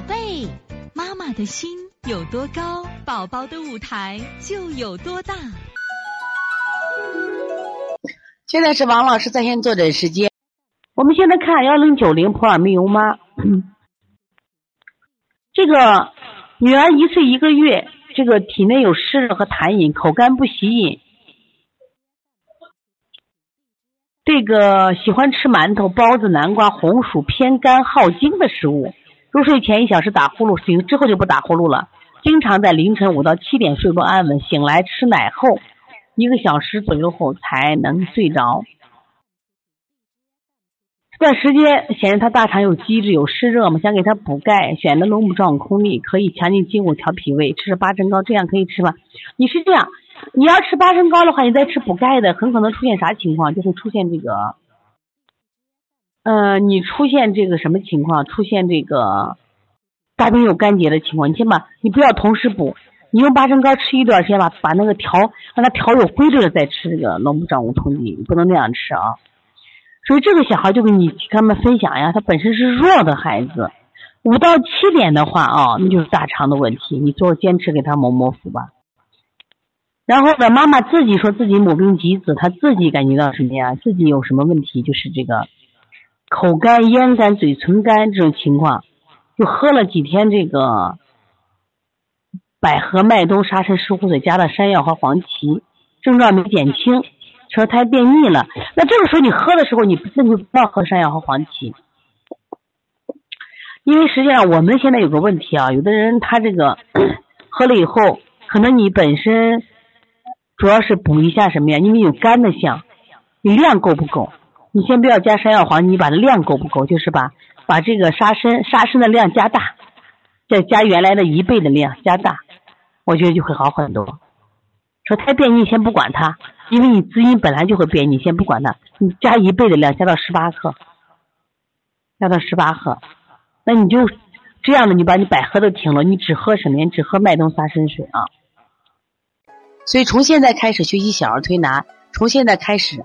宝贝，妈妈的心有多高，宝宝的舞台就有多大。现在是王老师在线坐诊时间。我们现在看幺零九零普尔密尤妈，这个女儿一岁一个月，这个体内有湿热和痰饮，口干不喜饮。这个喜欢吃馒头、包子、南瓜、红薯，偏干耗精的食物。入睡前一小时打呼噜，醒之后就不打呼噜了。经常在凌晨五到七点睡不安稳，醒来吃奶后一个小时左右后才能睡着。这段时间显示他大肠有积滞、有湿热嘛，想给他补钙，选的龙牡壮空力，可以强筋筋骨、调脾胃，吃吃八珍糕，这样可以吃吗？你是这样，你要吃八珍糕的话，你再吃补钙的，很可能出现啥情况？就是出现这个。嗯，你出现这个什么情况？出现这个大便有干结的情况，你先把，你不要同时补，你用八珍糕吃一段时间吧，把那个调让它调有规律的再吃这个龙母掌无通剂，你不能那样吃啊。所以这个小孩就跟你跟他们分享呀，他本身是弱的孩子，五到七点的话啊，那就是大肠的问题，你做坚持给他抹抹腹吧。然后呢，妈妈自己说自己母病及子，他自己感觉到什么呀？自己有什么问题？就是这个。口干、咽干、嘴唇干这种情况，就喝了几天这个百合、麦冬、沙参、石斛水加了山药和黄芪，症状没减轻，舌苔变腻了。那这个时候你喝的时候，你那就不要喝山药和黄芪，因为实际上我们现在有个问题啊，有的人他这个 喝了以后，可能你本身主要是补一下什么呀？因为有肝的象，你量够不够？你先不要加山药黄，你把它量够不够？就是把把这个沙参沙参的量加大，再加原来的一倍的量加大，我觉得就会好很多。说太便秘，先不管它，因为你滋阴本来就会便秘，先不管它，你加一倍的量，加到十八克，加到十八克，那你就这样的，你把你百合都停了，你只喝什么？你只喝麦冬沙参水啊。所以从现在开始学习小儿推拿，从现在开始。